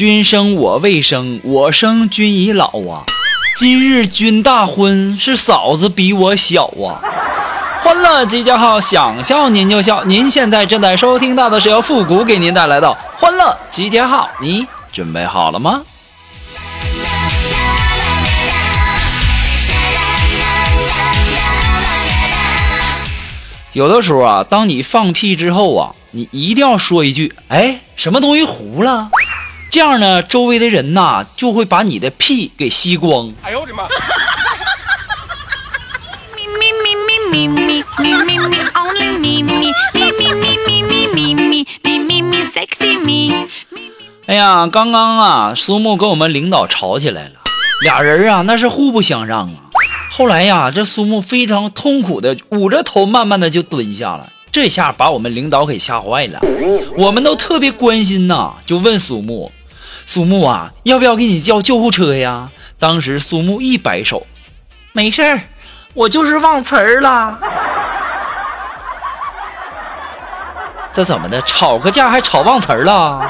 君生我未生，我生君已老啊。今日君大婚，是嫂子比我小啊。欢乐集结号，想笑您就笑。您现在正在收听到的是由复古给您带来的欢乐集结号，你准备好了吗？有的时候啊，当你放屁之后啊，你一定要说一句：“哎，什么东西糊了？”这样呢，周围的人呐就会把你的屁给吸光。哎呦我的妈！哎呀，刚刚啊，苏木跟我们领导吵起来了，俩人啊那是互不相让啊。后来呀，这苏木非常痛苦的捂着头，慢慢的就蹲下了。这下把我们领导给吓坏了，我们都特别关心呐，就问苏木。苏木啊，要不要给你叫救护车呀？当时苏木一摆手，没事儿，我就是忘词儿了。这怎么的？吵个架还吵忘词儿了？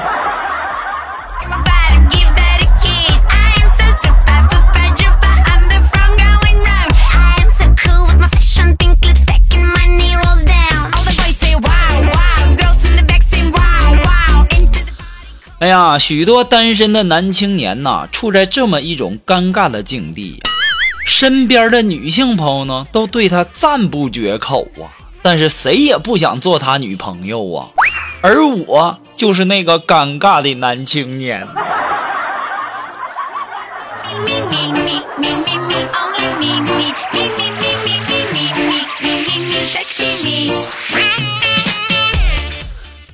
哎呀，许多单身的男青年呐，处在这么一种尴尬的境地，身边的女性朋友呢，都对他赞不绝口啊，但是谁也不想做他女朋友啊，而我就是那个尴尬的男青年。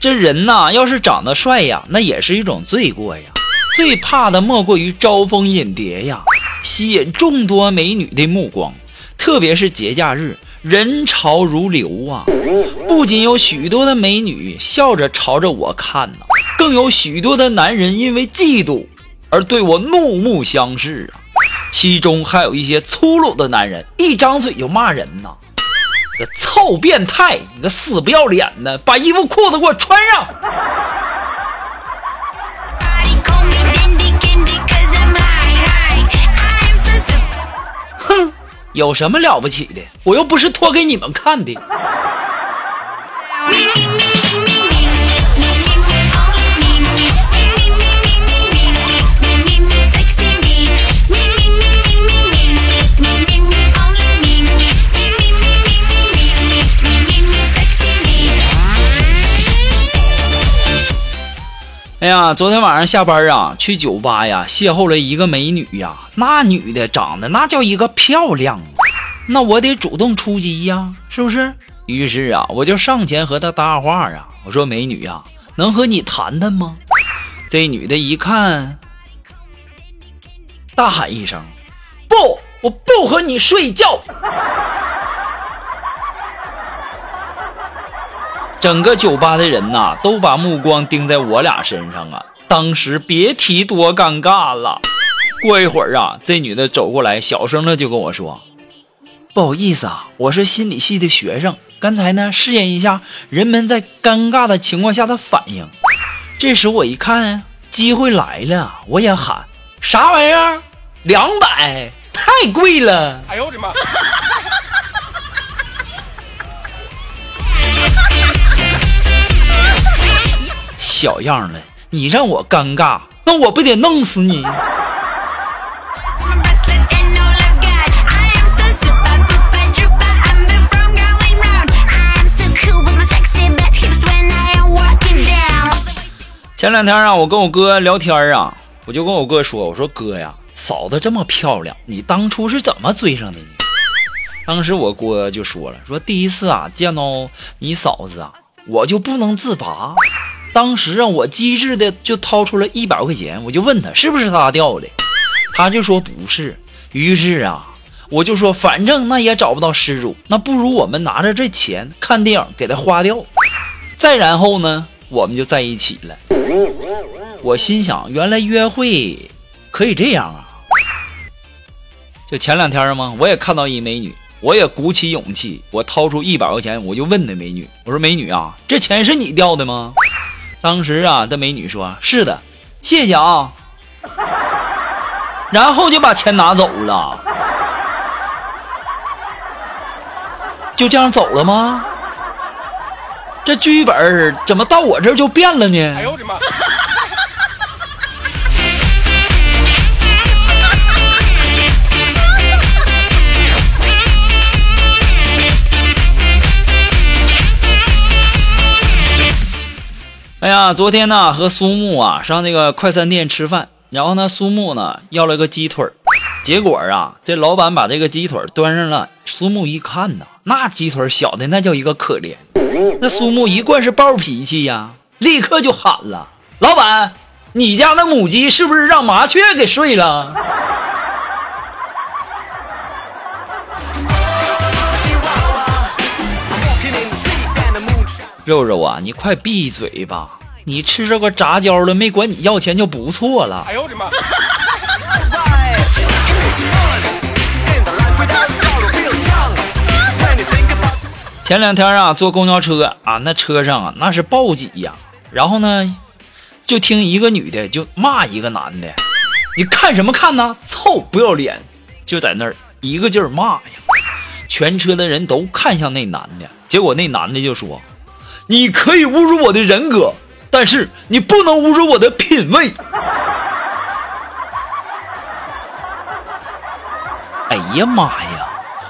这人呐，要是长得帅呀，那也是一种罪过呀。最怕的莫过于招蜂引蝶呀，吸引众多美女的目光。特别是节假日，人潮如流啊，不仅有许多的美女笑着朝着我看呢，更有许多的男人因为嫉妒而对我怒目相视啊。其中还有一些粗鲁的男人，一张嘴就骂人呐。个臭变态！你个死不要脸的，把衣服裤子给我穿上！哼，有什么了不起的？我又不是脱给你们看的。哎呀，昨天晚上下班啊，去酒吧呀，邂逅了一个美女呀。那女的长得那叫一个漂亮，那我得主动出击呀，是不是？于是啊，我就上前和她搭话啊，我说：“美女呀，能和你谈谈吗？”这女的一看，大喊一声：“不，我不和你睡觉。”整个酒吧的人呐，都把目光盯在我俩身上啊！当时别提多尴尬了。过一会儿啊，这女的走过来，小声的就跟我说：“不好意思啊，我是心理系的学生，刚才呢试验一下人们在尴尬的情况下的反应。这时我一看，机会来了，我也喊：啥玩意儿？两百，太贵了！哎呦我的妈！”小样的，你让我尴尬，那我不得弄死你！前两天啊，我跟我哥聊天啊，我就跟我哥说：“我说哥呀，嫂子这么漂亮，你当初是怎么追上的呢？”当时我哥就说了：“说第一次啊，见到你嫂子啊，我就不能自拔。”当时啊，我机智的就掏出了一百块钱，我就问他是不是他掉的。他就说不是。于是啊，我就说反正那也找不到失主，那不如我们拿着这钱看电影给他花掉。再然后呢，我们就在一起了。我心想，原来约会可以这样啊！就前两天嘛，我也看到一美女，我也鼓起勇气，我掏出一百块钱，我就问那美女：“我说美女啊，这钱是你掉的吗？”当时啊，这美女说：“是的，谢谢啊。”然后就把钱拿走了，就这样走了吗？这剧本怎么到我这就变了呢？哎呦我的妈！哎呀，昨天呢和苏木啊上那个快餐店吃饭，然后呢苏木呢要了个鸡腿结果啊这老板把这个鸡腿端上了，苏木一看呐，那鸡腿小的那叫一个可怜，那苏木一贯是暴脾气呀，立刻就喊了：“老板，你家那母鸡是不是让麻雀给睡了？”肉肉啊，你快闭嘴吧！你吃这个杂交的，没管你要钱就不错了。哎呦我的妈！前两天啊，坐公交车啊，那车上啊，那是暴挤呀。然后呢，就听一个女的就骂一个男的：“你看什么看呢？臭不要脸！”就在那儿一个劲儿骂呀。全车的人都看向那男的，结果那男的就说。你可以侮辱我的人格，但是你不能侮辱我的品味。哎呀妈呀！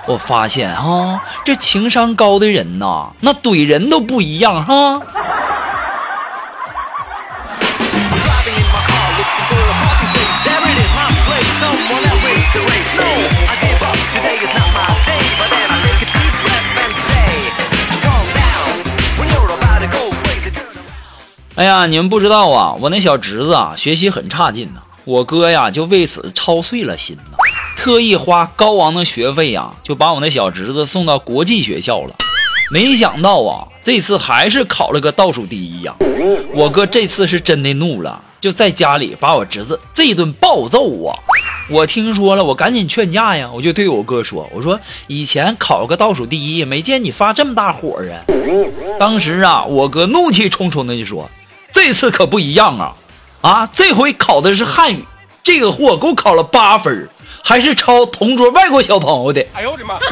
我发现哈，这情商高的人呐，那怼人都不一样哈。哎呀，你们不知道啊，我那小侄子啊，学习很差劲呐。我哥呀，就为此操碎了心呐，特意花高昂的学费呀，就把我那小侄子送到国际学校了。没想到啊，这次还是考了个倒数第一呀。我哥这次是真的怒了，就在家里把我侄子这顿暴揍啊。我听说了，我赶紧劝架呀，我就对我哥说：“我说以前考个倒数第一，没见你发这么大火啊。”当时啊，我哥怒气冲冲的就说。这次可不一样啊！啊，这回考的是汉语，这个货给我考了八分，还是抄同桌外国小朋友的。哎呦我的妈！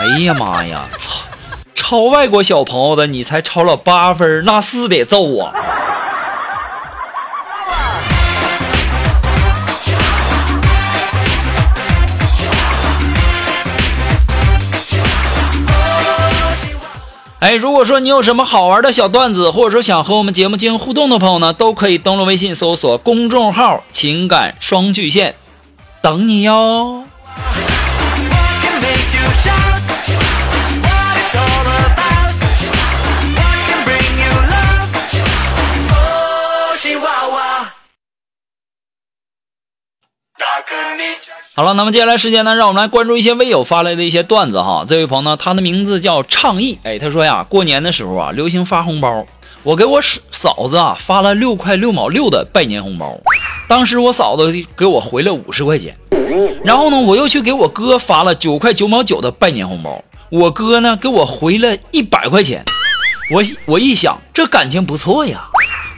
哎呀妈呀！操，抄外国小朋友的，你才抄了八分，那是得揍啊！哎，如果说你有什么好玩的小段子，或者说想和我们节目进行互动的朋友呢，都可以登录微信搜索公众号“情感双巨线”，等你哟。好了，那么接下来时间呢，让我们来关注一些微友发来的一些段子哈。这位朋友呢，他的名字叫倡议，哎，他说呀，过年的时候啊，流行发红包，我给我嫂子啊发了六块六毛六的拜年红包，当时我嫂子给我回了五十块钱，然后呢，我又去给我哥发了九块九毛九的拜年红包，我哥呢给我回了一百块钱，我我一想这感情不错呀，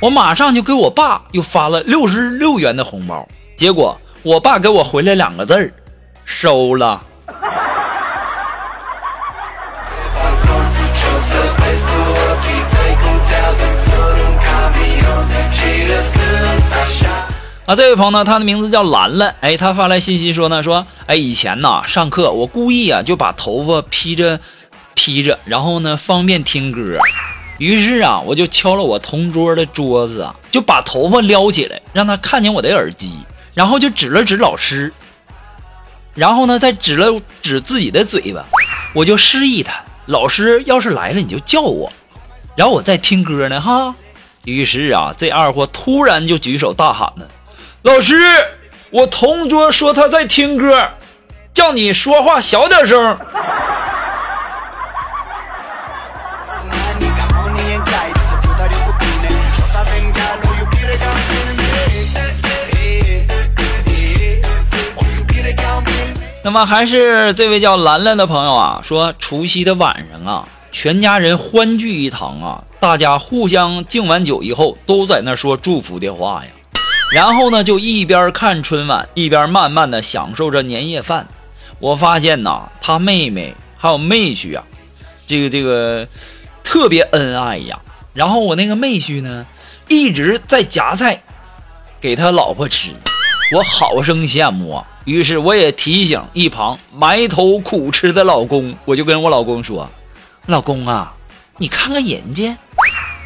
我马上就给我爸又发了六十六元的红包，结果。我爸给我回来两个字儿，收了。啊，这位朋友呢，他的名字叫兰兰，哎，他发来信息说呢，说，哎，以前呢上课我故意啊就把头发披着披着，然后呢方便听歌，于是啊我就敲了我同桌的桌子啊，就把头发撩起来，让他看见我的耳机。然后就指了指老师，然后呢，再指了指自己的嘴巴，我就示意他，老师要是来了你就叫我，然后我在听歌呢哈，于是啊，这二货突然就举手大喊呢：“老师，我同桌说他在听歌，叫你说话小点声。”那么还是这位叫兰兰的朋友啊，说除夕的晚上啊，全家人欢聚一堂啊，大家互相敬完酒以后，都在那说祝福的话呀。然后呢，就一边看春晚，一边慢慢的享受着年夜饭。我发现呐，他妹妹还有妹婿啊，这个这个特别恩爱呀。然后我那个妹婿呢，一直在夹菜给他老婆吃，我好生羡慕啊。于是我也提醒一旁埋头苦吃的老公，我就跟我老公说：“老公啊，你看看人家。”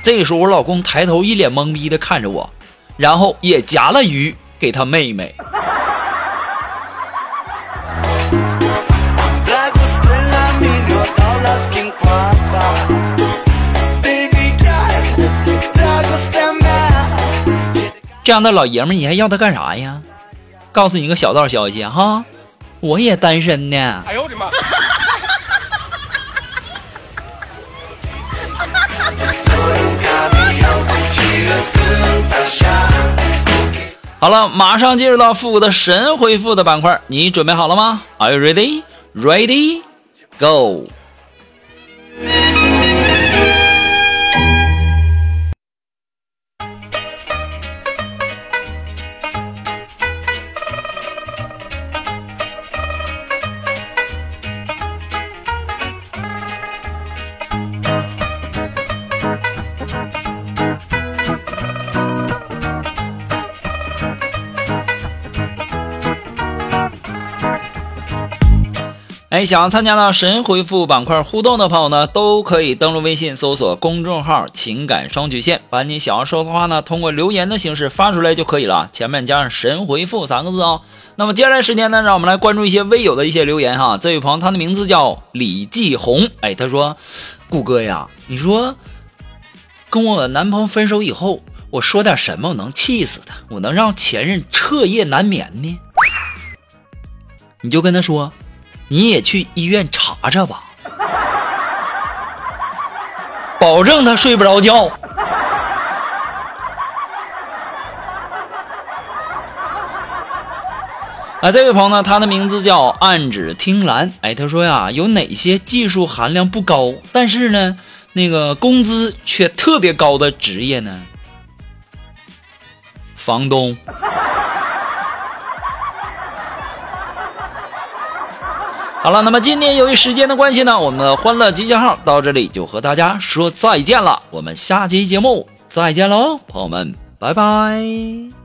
这时候我老公抬头一脸懵逼的看着我，然后也夹了鱼给他妹妹。这样的老爷们你还要他干啥呀？告诉你个小道消息哈，我也单身呢。哎呦我的妈！好了，马上进入到复古的神回复的板块，你准备好了吗？Are you ready? Ready? Go! 哎，想要参加到神回复板块互动的朋友呢，都可以登录微信搜索公众号“情感双曲线”，把你想要说的话呢，通过留言的形式发出来就可以了，前面加上“神回复”三个字哦。那么接下来时间呢，让我们来关注一些微友的一些留言哈。这位朋友他的名字叫李继红，哎，他说：“顾哥呀，你说跟我男朋友分手以后，我说点什么能气死他，我能让前任彻夜难眠呢？你就跟他说。”你也去医院查查吧，保证他睡不着觉。啊，这位朋友呢，他的名字叫暗指听兰。哎，他说呀，有哪些技术含量不高，但是呢，那个工资却特别高的职业呢？房东。好了，那么今天由于时间的关系呢，我们的欢乐集结号到这里就和大家说再见了。我们下期节目再见喽，朋友们，拜拜。